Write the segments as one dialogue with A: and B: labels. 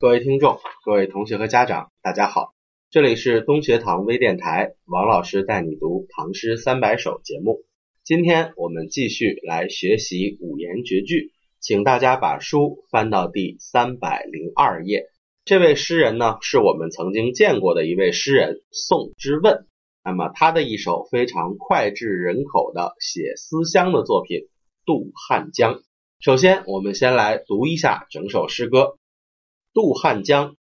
A: 各位听众、各位同学和家长，大家好，这里是东学堂微电台，王老师带你读唐诗三百首节目。今天我们继续来学习五言绝句，请大家把书翻到第三百零二页。这位诗人呢，是我们曾经见过的一位诗人宋之问。那么他的一首非常脍炙人口的写思乡的作品《渡汉江》。首先，我们先来读一下整首诗歌。渡汉江，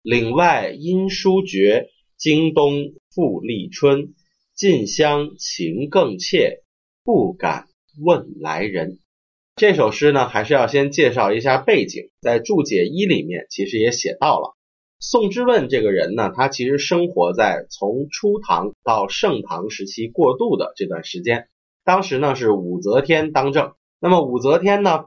A: 岭外音书绝，经冬复历春。近乡情更怯，不敢问来人。这首诗呢，还是要先介绍一下背景。在注解一里面，其实也写到了宋之问这个人呢，他其实生活在从初唐到盛唐时期过渡的这段时间。当时呢是武则天当政，那么武则天呢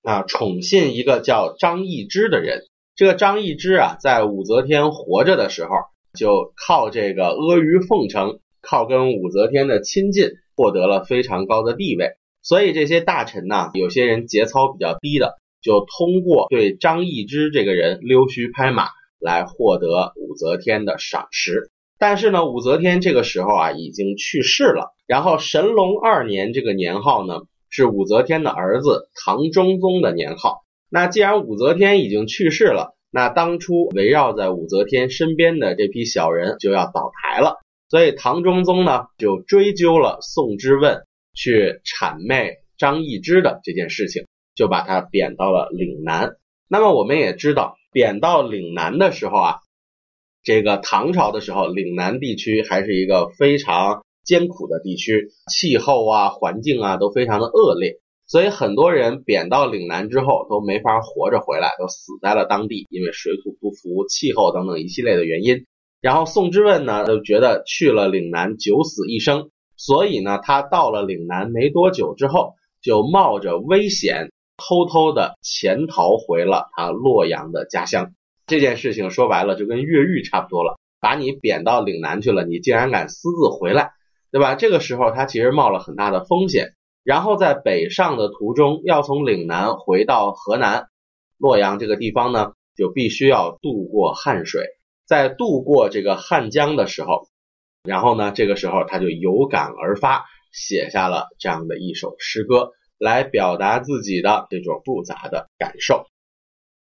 A: 啊宠信一个叫张易之的人。这个张易之啊，在武则天活着的时候，就靠这个阿谀奉承，靠跟武则天的亲近，获得了非常高的地位。所以这些大臣呢，有些人节操比较低的，就通过对张易之这个人溜须拍马，来获得武则天的赏识。但是呢，武则天这个时候啊，已经去世了。然后神龙二年这个年号呢，是武则天的儿子唐中宗的年号。那既然武则天已经去世了，那当初围绕在武则天身边的这批小人就要倒台了。所以唐中宗呢就追究了宋之问去谄媚张易之的这件事情，就把他贬到了岭南。那么我们也知道，贬到岭南的时候啊，这个唐朝的时候，岭南地区还是一个非常艰苦的地区，气候啊、环境啊都非常的恶劣。所以很多人贬到岭南之后都没法活着回来，都死在了当地，因为水土不服、气候等等一系列的原因。然后宋之问呢，就觉得去了岭南九死一生，所以呢，他到了岭南没多久之后，就冒着危险偷偷的潜逃回了他洛阳的家乡。这件事情说白了就跟越狱差不多了，把你贬到岭南去了，你竟然敢私自回来，对吧？这个时候他其实冒了很大的风险。然后在北上的途中，要从岭南回到河南洛阳这个地方呢，就必须要渡过汉水。在渡过这个汉江的时候，然后呢，这个时候他就有感而发，写下了这样的一首诗歌，来表达自己的这种复杂的感受。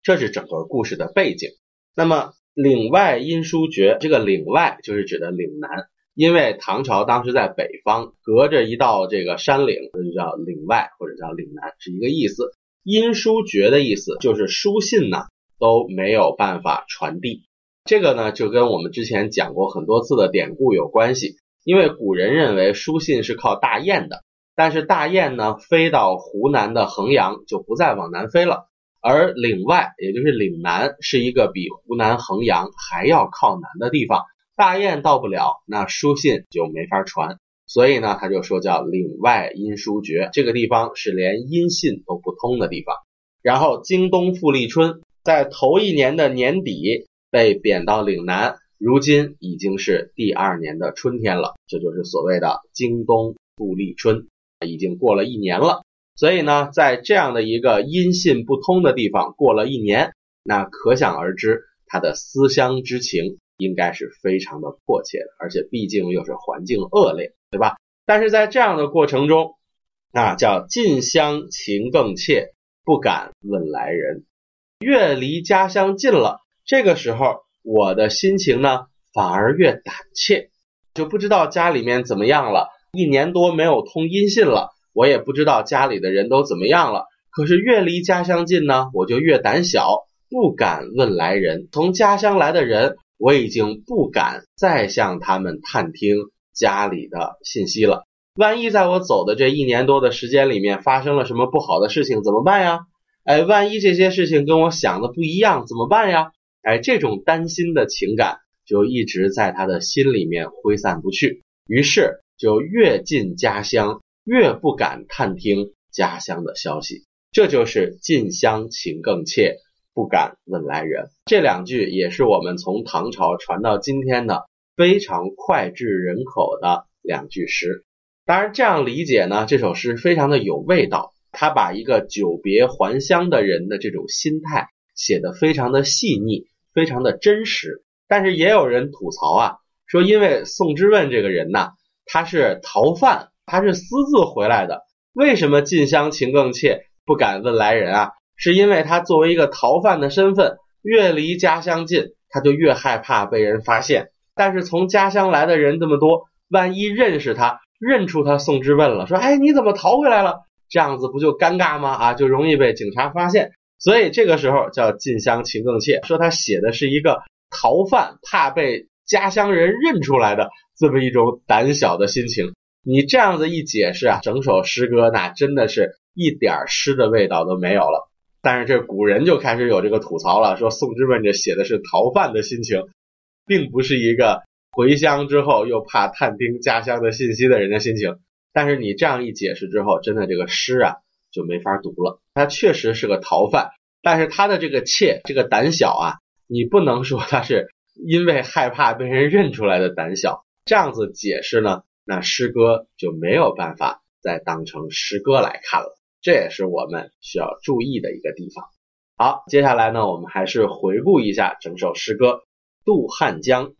A: 这是整个故事的背景。那么岭外音书绝，这个岭外就是指的岭南。因为唐朝当时在北方，隔着一道这个山岭，那就叫岭外或者叫岭南，是一个意思。音书绝的意思就是书信呢都没有办法传递。这个呢就跟我们之前讲过很多次的典故有关系。因为古人认为书信是靠大雁的，但是大雁呢飞到湖南的衡阳就不再往南飞了，而岭外也就是岭南是一个比湖南衡阳还要靠南的地方。大雁到不了，那书信就没法传，所以呢，他就说叫岭外音书绝，这个地方是连音信都不通的地方。然后京东复历春，在头一年的年底被贬到岭南，如今已经是第二年的春天了，这就是所谓的京东复历春，已经过了一年了。所以呢，在这样的一个音信不通的地方过了一年，那可想而知他的思乡之情。应该是非常的迫切的，而且毕竟又是环境恶劣，对吧？但是在这样的过程中，那，叫近乡情更怯，不敢问来人。越离家乡近了，这个时候我的心情呢，反而越胆怯，就不知道家里面怎么样了。一年多没有通音信了，我也不知道家里的人都怎么样了。可是越离家乡近呢，我就越胆小，不敢问来人。从家乡来的人。我已经不敢再向他们探听家里的信息了。万一在我走的这一年多的时间里面发生了什么不好的事情，怎么办呀？哎，万一这些事情跟我想的不一样，怎么办呀？哎，这种担心的情感就一直在他的心里面挥散不去。于是就越近家乡，越不敢探听家乡的消息。这就是近乡情更怯。不敢问来人，这两句也是我们从唐朝传到今天的非常脍炙人口的两句诗。当然，这样理解呢，这首诗非常的有味道。他把一个久别还乡的人的这种心态写的非常的细腻，非常的真实。但是也有人吐槽啊，说因为宋之问这个人呐，他是逃犯，他是私自回来的，为什么近乡情更怯，不敢问来人啊？是因为他作为一个逃犯的身份，越离家乡近，他就越害怕被人发现。但是从家乡来的人这么多，万一认识他，认出他宋之问了，说：“哎，你怎么逃回来了？”这样子不就尴尬吗？啊，就容易被警察发现。所以这个时候叫近乡情更怯，说他写的是一个。逃犯怕被家乡人认出来的这么一种胆小的心情，你这样子一解释啊，整首诗歌那真的是一点诗的味道都没有了。但是这古人就开始有这个吐槽了，说宋之问这写的是逃犯的心情，并不是一个回乡之后又怕探听家乡的信息的人的心情。但是你这样一解释之后，真的这个诗啊就没法读了。他确实是个逃犯，但是他的这个怯，这个胆小啊。你不能说他是因为害怕被人认出来的胆小，这样子解释呢，那诗歌就没有办法再当成诗歌来看了，这也是我们需要注意的一个地方。好，接下来呢，我们还是回顾一下整首诗歌。渡汉江，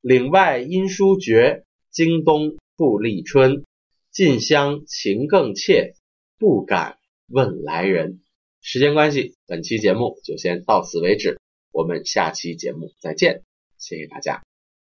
A: 岭外音书绝，经冬复历春。近乡情更怯，不敢问来人。时间关系，本期节目就先到此为止。我们下期节目再见，谢谢大家。